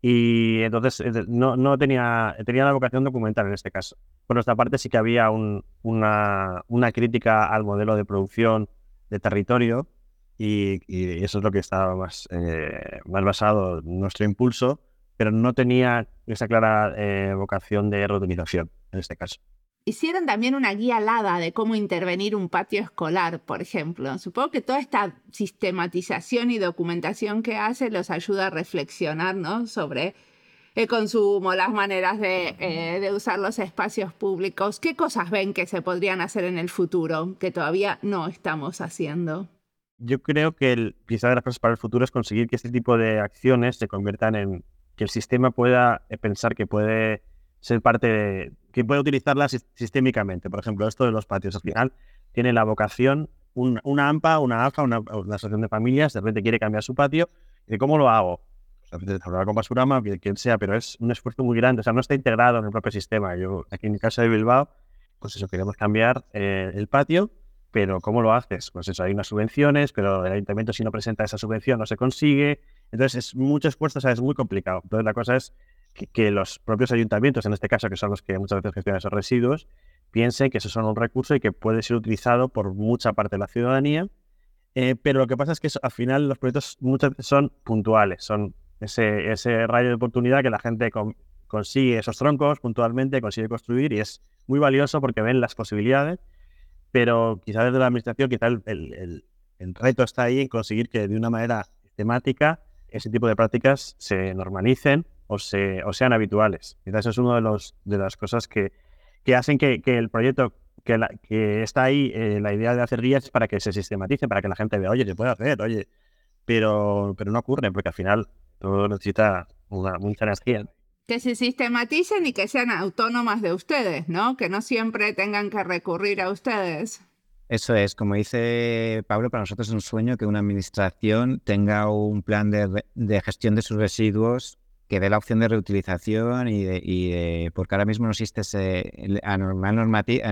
y entonces eh, no, no tenía, tenía la vocación documental en este caso. Por nuestra parte sí que había un, una, crítica al modelo de producción de territorio y, y eso es lo que estaba más, eh, más basado en nuestro impulso, pero no tenía esa clara eh, vocación de reutilización en este caso. Hicieron también una guía alada de cómo intervenir un patio escolar, por ejemplo. Supongo que toda esta sistematización y documentación que hace los ayuda a reflexionar ¿no? sobre el consumo, las maneras de, eh, de, usar los espacios públicos. ¿Qué cosas ven que se podrían hacer en el futuro que todavía no estamos haciendo? Yo creo que el, quizá de las cosas para el futuro es conseguir que este tipo de acciones se conviertan en que el sistema pueda eh, pensar que puede ser parte de, que puede utilizarla sistémicamente. Por ejemplo, esto de los patios, al final tiene la vocación, una AMPA, una AFA, una, asociación de familias, de repente quiere cambiar su patio, y ¿cómo lo hago? Pues veces hablar con Basurama, quien sea, pero es un esfuerzo muy grande, o sea, no está integrado en el propio sistema. Yo, aquí en mi casa de Bilbao, pues eso, queremos cambiar eh, el patio, pero ¿cómo lo haces? Pues eso, hay unas subvenciones, pero el ayuntamiento si no presenta esa subvención no se consigue, entonces es mucho esfuerzo, o sea, es muy complicado. Entonces la cosa es que, los propios ayuntamientos, en este caso, que son los que muchas veces gestionan esos residuos, piensen que eso son un recurso y que puede ser utilizado por mucha parte de la ciudadanía. Eh, pero lo que pasa es que al final los proyectos muchas veces son puntuales, son ese, ese rayo de oportunidad que la gente consigue esos troncos puntualmente, consigue construir y es muy valioso porque ven las posibilidades, pero quizás desde la administración, quizás el, el, el reto está ahí en conseguir que de una manera sistemática ese tipo de prácticas se normalicen o, se, o sean habituales. Quizás eso es una de, los, de las cosas que, que hacen que, que, el proyecto que, la, que está ahí, eh, la idea de hacer guías es para que se sistematice, para que la gente vea, oye, se puede hacer, oye, pero, pero no ocurre porque al final todo necesita una, mucha energía. Que se sistematicen y que sean autónomas de ustedes, ¿no? Que no siempre tengan que recurrir a ustedes. Eso es, como dice Pablo, para nosotros es un sueño que una administración tenga un plan de, de gestión de sus residuos que dé la opción de reutilización y de, porque ahora mismo no existe a,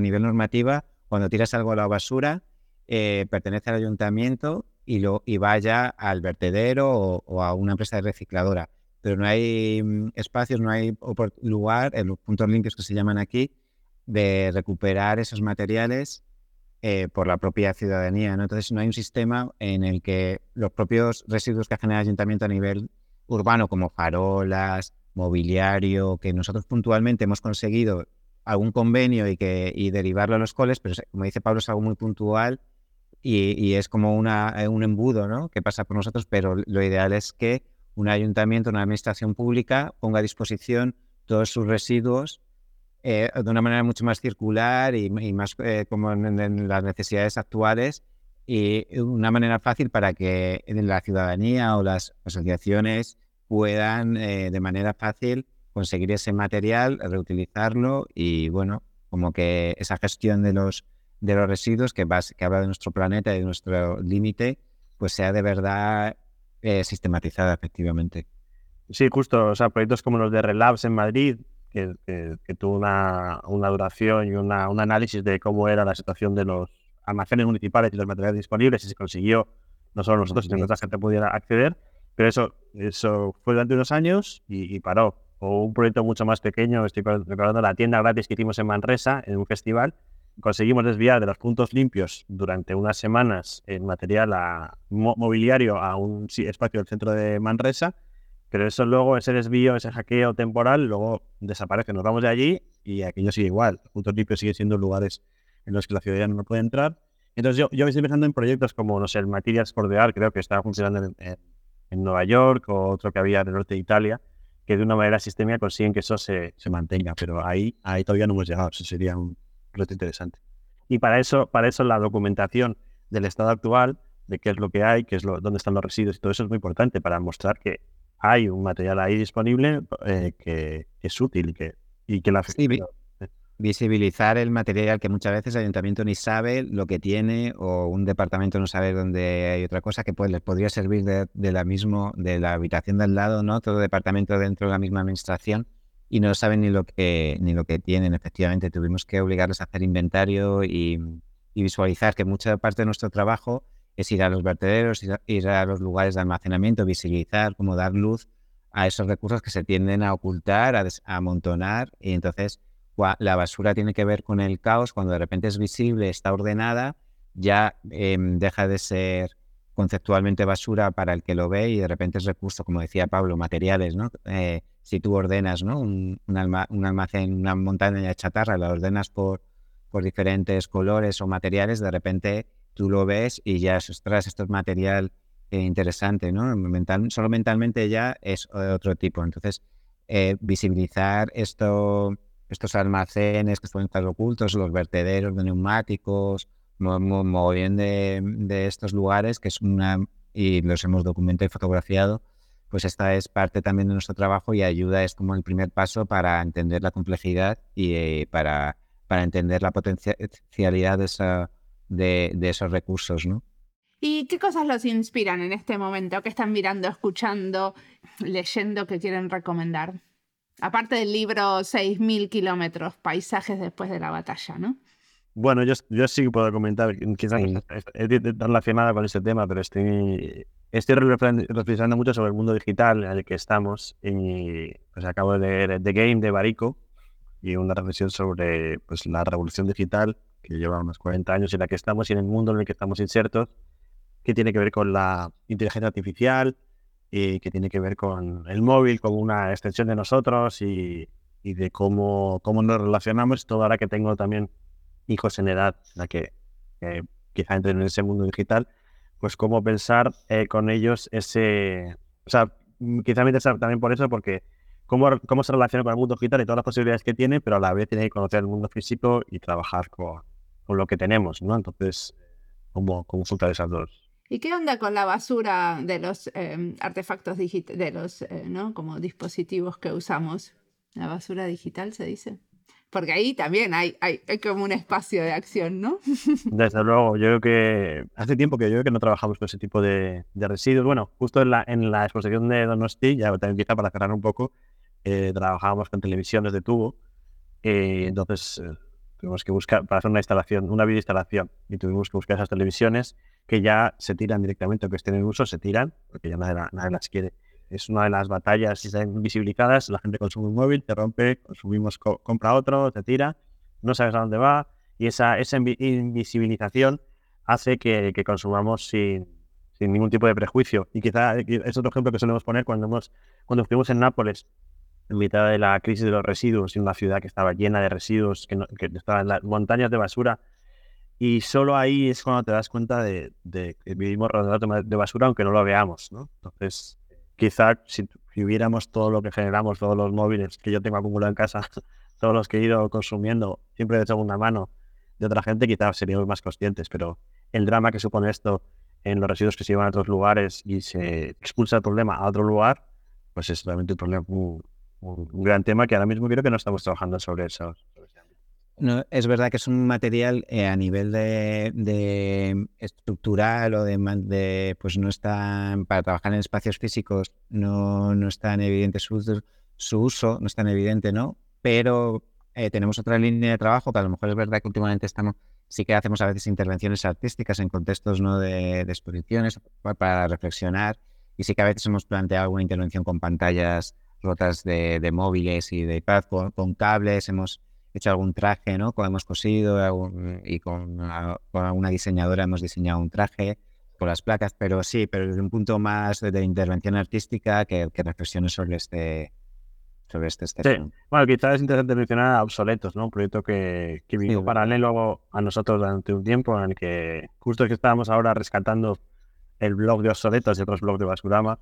nivel normativa, cuando tiras algo a la basura, eh, pertenece al ayuntamiento y, lo, y vaya al vertedero o, a una empresa de recicladora. Pero no hay mm, espacios, no hay lugar, en los puntos limpios que se llaman aquí, de recuperar esos materiales eh, por la propia ciudadanía. Entonces no hay un sistema en el que los propios residuos que genera el ayuntamiento a nivel urbano, como farolas, mobiliario, que nosotros puntualmente hemos conseguido algún convenio y, que, y derivarlo a los coles, pero como dice Pablo, es algo muy puntual y, es como una, eh, un embudo ¿no? que pasa por nosotros, pero lo ideal es que un ayuntamiento, una administración pública ponga a disposición todos sus residuos eh, de una manera mucho más circular y, más eh, como en, las necesidades actuales y una manera fácil para que la ciudadanía o las asociaciones puedan de manera fácil conseguir ese material, reutilizarlo y bueno, como que esa gestión de los de los residuos que, que habla de nuestro planeta y de nuestro límite, pues sea de verdad eh, sistematizada efectivamente. Sí, justo, o sea, proyectos como los de Relabs en Madrid, que, que, tuvo una, una, duración y una, un análisis de cómo era la situación de los almacenes municipales y los materiales disponibles y se consiguió no solo nosotros, sino que otra gente pudiera acceder, pero eso, eso fue durante unos años y, y paró. O un proyecto mucho más pequeño, estoy recordando la tienda gratis que hicimos en Manresa, en un festival, conseguimos desviar de los puntos limpios durante unas semanas el material mobiliario a un espacio del centro de Manresa, pero eso luego, ese desvío, ese hackeo temporal, luego desaparece. Nos vamos de allí y aquello sigue igual. Los puntos limpios siguen siendo lugares en los que la ciudadanía no puede entrar. Entonces yo, yo me estoy pensando en proyectos como, no sé, el Materials for the Art, creo que estaba funcionando en, Nueva York o otro que había en el norte de Italia, que de una manera sistémica consiguen que eso se, se mantenga, pero ahí, ahí todavía no hemos llegado. Eso sería un, interesante. Y para eso, para eso la documentación del estado actual, de qué es lo que hay, qué es lo, dónde están los residuos y todo eso es muy importante para mostrar que hay un material ahí disponible eh, que, es útil y que, y que la visibilizar el material que muchas veces el ayuntamiento ni sabe lo que tiene o un departamento no sabe dónde hay otra cosa que pues, les podría servir de, de, la mismo de la habitación del lado, ¿no? Todo departamento dentro de la misma administración y no saben ni lo que ni lo que tienen. Efectivamente, tuvimos que obligarles a hacer inventario y, visualizar que mucha parte de nuestro trabajo es ir a los vertederos, ir a, los lugares de almacenamiento, visibilizar, cómo dar luz a esos recursos que se tienden a ocultar, a, amontonar. Y entonces la basura tiene que ver con el caos. Cuando de repente es visible, está ordenada, ya em, deja de ser conceptualmente basura para el que lo ve y de repente es recurso, como decía Pablo, materiales, ¿no? Eh, si tú ordenas ¿no? un, un, almacén, una montaña de chatarra, la ordenas por, por diferentes colores o materiales, de repente tú lo ves y ya, ostras, esto es material eh, interesante, ¿no? Mental, solo mentalmente ya es otro tipo. Entonces, eh, visibilizar esto, estos almacenes que pueden estar ocultos, los vertederos de neumáticos, muy, bien de, de, estos lugares, que es una, y los hemos documentado y fotografiado, pues esta es parte también de nuestro trabajo y ayuda, es como el primer paso para entender la complejidad y eh, para, para entender la potencialidad de, esa, de, de, esos recursos, ¿no? ¿Y qué cosas los inspiran en este momento? ¿Qué están mirando, escuchando, leyendo que quieren recomendar? Aparte del libro 6.000 kilómetros, paisajes después de la batalla, ¿no? Bueno, yo, yo sí puedo comentar, quizás es relacionada con este tema, pero estoy, estoy reflexionando mucho sobre el mundo digital en el que estamos. Y pues acabo de leer The Game de Barico y una reflexión sobre pues, la revolución digital que lleva unos 40 años en la que estamos y en el mundo en el que estamos insertos, que tiene que ver con la inteligencia artificial y que tiene que ver con el móvil como una extensión de nosotros y, y de cómo, cómo nos relacionamos. Todo ahora que tengo también hijos en edad la que quizá entren en ese mundo digital, pues cómo pensar eh, con ellos ese, o sea, mm, quizá me interesa también por eso, porque cómo, cómo se relaciona con el mundo digital y todas las posibilidades que tiene, pero a la vez tiene que conocer el mundo físico y trabajar con, con lo que tenemos, ¿no? Entonces, ¿cómo, cómo esas dos? ¿Y qué onda con la basura de los em, artefactos digitales, de los, eh, ¿no? Como dispositivos que usamos? La basura digital se dice. Porque ahí también hay, hay, como un espacio de acción, ¿no? Desde luego, yo creo que hace tiempo que yo creo que no trabajamos con ese tipo de, residuos. Bueno, justo en la, en la exposición de Donosti, ya también quizá para cerrar un poco, eh, trabajábamos con televisiones de tubo. Eh, entonces tuvimos que buscar, para hacer una instalación, una videoinstalación, y tuvimos que buscar esas televisiones que ya se tiran directamente, o que estén en uso, se tiran, porque ya nadie, las quiere. Es una de las batallas, si invisibilizadas, la gente consume un móvil, te rompe, consumimos, compra otro, te tira, no sabes a dónde va, y esa, esa invisibilización hace que, que consumamos sin, sin ningún tipo de prejuicio. Y quizá es otro ejemplo que solemos poner cuando, hemos, cuando estuvimos en Nápoles, en mitad de la crisis de los residuos, en una ciudad que estaba llena de residuos, que, que estaba en las montañas de basura, y solo ahí es cuando te das cuenta de, que vivimos rodeados de basura, aunque no lo veamos, ¿no? Entonces, quizá si, hubiéramos todo lo que generamos, todos los móviles que yo tengo acumulado en casa, todos los que he ido consumiendo, siempre de segunda mano, de otra gente, quizás seríamos más conscientes, pero el drama que supone esto en los residuos que se llevan a otros lugares y se expulsa el problema a otro lugar, pues es realmente un problema, un, gran tema que ahora mismo creo que no estamos trabajando sobre eso. No, es verdad que es un material eh, a nivel de, estructural o de, pues no está para trabajar en espacios físicos no, no es tan evidente su, uso, no es tan evidente, ¿no? Pero eh, tenemos otra línea de trabajo que a lo mejor es verdad que últimamente estamos, sí que hacemos a veces intervenciones artísticas en contextos ¿no? de, exposiciones para reflexionar y sí que a veces hemos planteado alguna intervención con pantallas rotas de, móviles y de iPad con cables, hemos hecho algún traje, ¿no? Hemos cosido y con, una diseñadora hemos diseñado un traje con las placas, pero sí, pero desde un punto más de, intervención artística que, que reflexiones sobre este sobre este, este sí. Bueno, quizás es interesante mencionar a Obsoletos, ¿no? Un proyecto que, que vino paralelo a nosotros durante un tiempo en el que justo que estábamos ahora rescatando el blog de Obsoletos y otros blogs de Basurama,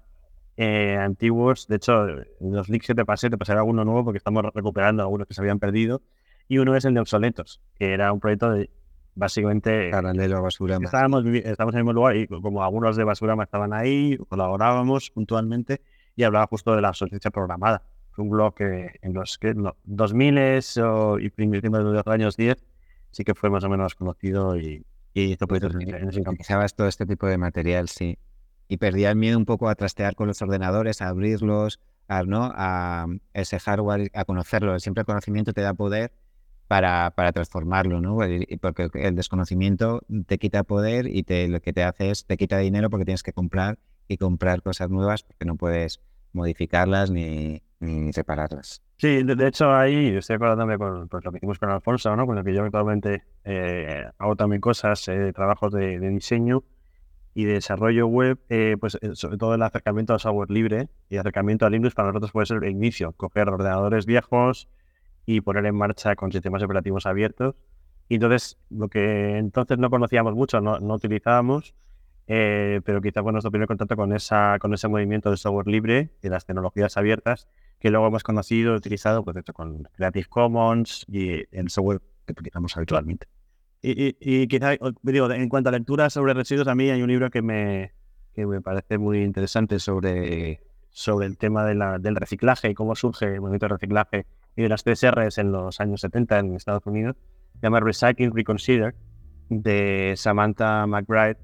eh, antiguos. De hecho, los links que te pasé, te pasaré alguno nuevo porque estamos recuperando algunos que se habían perdido y uno es el de Obsoletos, que era un proyecto de básicamente... Paralelo a Basurama. Estábamos, estábamos en el mismo lugar y como algunos de Basurama estaban ahí, colaborábamos puntualmente y hablaba justo de la obsolescencia programada. un blog que en los que, no, 2000 o, y primeros de los años 10 sí que fue más o menos conocido y, y hizo proyectos en ese todo este tipo de material, sí. Y perdía el miedo un poco a trastear con los ordenadores, a abrirlos, a, ¿no? a ese hardware, a conocerlo. Siempre el conocimiento te da poder para, para transformarlo, ¿no? Porque el desconocimiento te quita poder y te, lo que te hace es te quita dinero porque tienes que comprar y comprar cosas nuevas porque no puedes modificarlas ni, ni separarlas. Sí, de, hecho ahí estoy acordándome con pues, lo que hicimos con Alfonso, ¿no? con el que yo actualmente eh, hago también cosas, eh, trabajos de, diseño y de desarrollo web, eh, pues sobre todo el acercamiento al software libre y acercamiento a Linux para nosotros puede ser el inicio, coger ordenadores viejos, y poner en marcha con sistemas operativos abiertos. Y entonces, lo que entonces no conocíamos mucho, no, no utilizábamos, eh, pero quizá fue nuestro primer contacto con, esa, con ese movimiento de software libre y las tecnologías abiertas, que luego hemos conocido, utilizado pues, con Creative Commons y el software que utilizamos habitualmente. Y, y, quizá, digo, en cuanto a lectura sobre residuos, a mí hay un libro que me, que me parece muy interesante sobre, sobre el tema de la, del reciclaje y cómo surge el movimiento de reciclaje y de las CSRs en los años 70 en Estados Unidos, llama Recycling Reconsider, de Samantha McBride.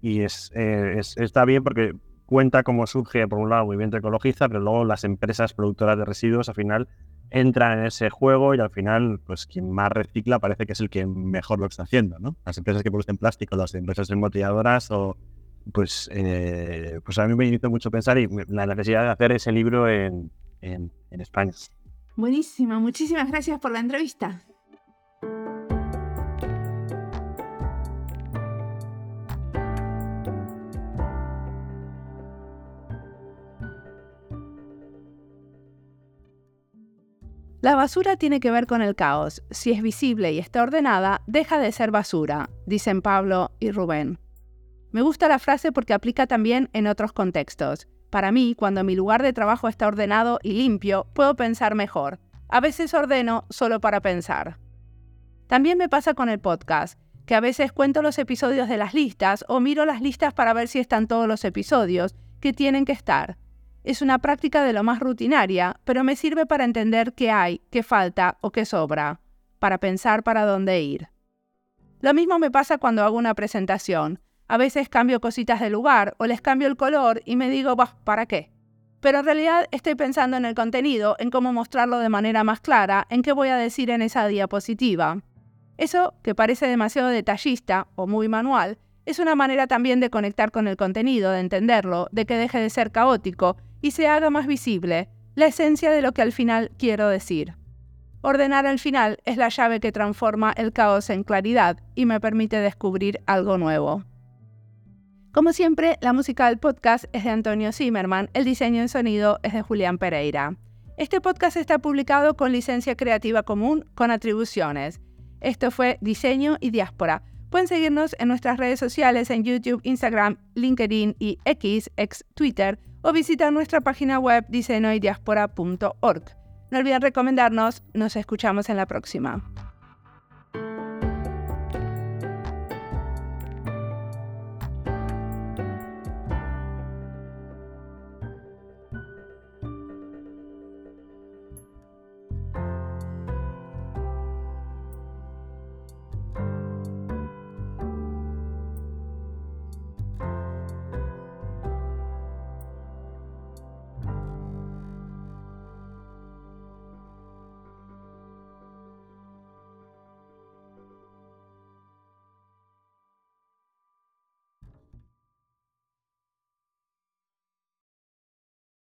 Y es, eh, está bien porque cuenta cómo surge, por un lado, el movimiento ecologista, pero luego las empresas productoras de residuos al final entran en ese juego y al final, pues quien más recicla parece que es el que mejor lo está haciendo, ¿no? Las empresas que producen plástico, las empresas embotelladoras o pues, eh, pues a mí me hizo mucho pensar y la necesidad de hacer ese libro en, en, en España. Buenísima, muchísimas gracias por la entrevista. La basura tiene que ver con el caos. Si es visible y está ordenada, deja de ser basura, dicen Pablo y Rubén. Me gusta la frase porque aplica también en otros contextos. Para mí, cuando mi lugar de trabajo está ordenado y limpio, puedo pensar mejor. A veces ordeno solo para pensar. También me pasa con el podcast. que a veces cuento los episodios de las listas o miro las listas para ver si están todos los episodios que tienen que estar. Es una práctica de lo más rutinaria, pero me sirve para entender qué hay, qué falta o qué sobra, para pensar para dónde ir. Lo mismo me pasa cuando hago una presentación. A veces cambio cositas de lugar o les cambio el color y me digo, ¿para qué? Pero en realidad estoy pensando en el contenido, en cómo mostrarlo de manera más clara, en qué voy a decir en esa diapositiva. Eso, que parece demasiado detallista o muy manual, es una manera también de conectar con el contenido, de entenderlo, de que deje de ser caótico y se haga más visible, la esencia de lo que al final quiero decir. Ordenar al final es la llave que transforma el caos en claridad y me permite descubrir algo nuevo. Como siempre, la música del podcast es de Antonio Zimmerman, el diseño en sonido es de Julián Pereira. Este podcast está publicado con licencia creativa común con atribuciones. Esto fue Diseño y Diáspora. Pueden seguirnos en nuestras redes sociales en YouTube, Instagram, LinkedIn y X, ex Twitter, o visitar nuestra página web diseñoydiaspora.org. No olviden recomendarnos, nos escuchamos en la próxima.